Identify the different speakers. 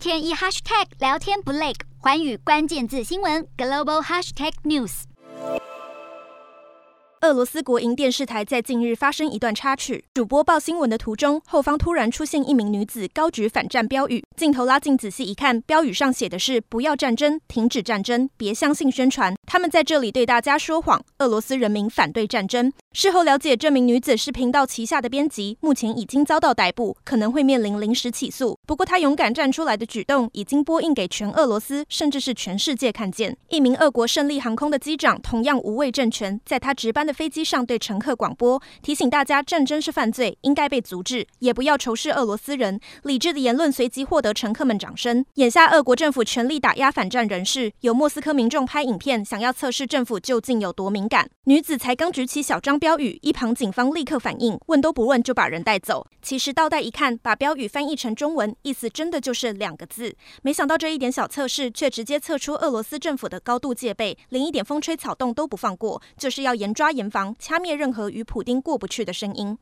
Speaker 1: 天一 hashtag 聊天不累，寰宇关键字新闻 global hashtag news。
Speaker 2: 俄罗斯国营电视台在近日发生一段插曲，主播报新闻的途中，后方突然出现一名女子高举反战标语。镜头拉近仔细一看，标语上写的是“不要战争，停止战争，别相信宣传”。他们在这里对大家说谎。俄罗斯人民反对战争。事后了解，这名女子是频道旗下的编辑，目前已经遭到逮捕，可能会面临临时起诉。不过，她勇敢站出来的举动，已经播映给全俄罗斯，甚至是全世界看见。一名俄国胜利航空的机长，同样无畏政权，在他值班的。飞机上对乘客广播，提醒大家战争是犯罪，应该被阻止，也不要仇视俄罗斯人。理智的言论随即获得乘客们掌声。眼下，俄国政府全力打压反战人士，有莫斯科民众拍影片，想要测试政府究竟有多敏感。女子才刚举起小张标语，一旁警方立刻反应，问都不问就把人带走。其实倒带一看，把标语翻译成中文，意思真的就是两个字。没想到这一点小测试，却直接测出俄罗斯政府的高度戒备，连一点风吹草动都不放过，就是要严抓严。防掐灭任何与普丁过不去的声音。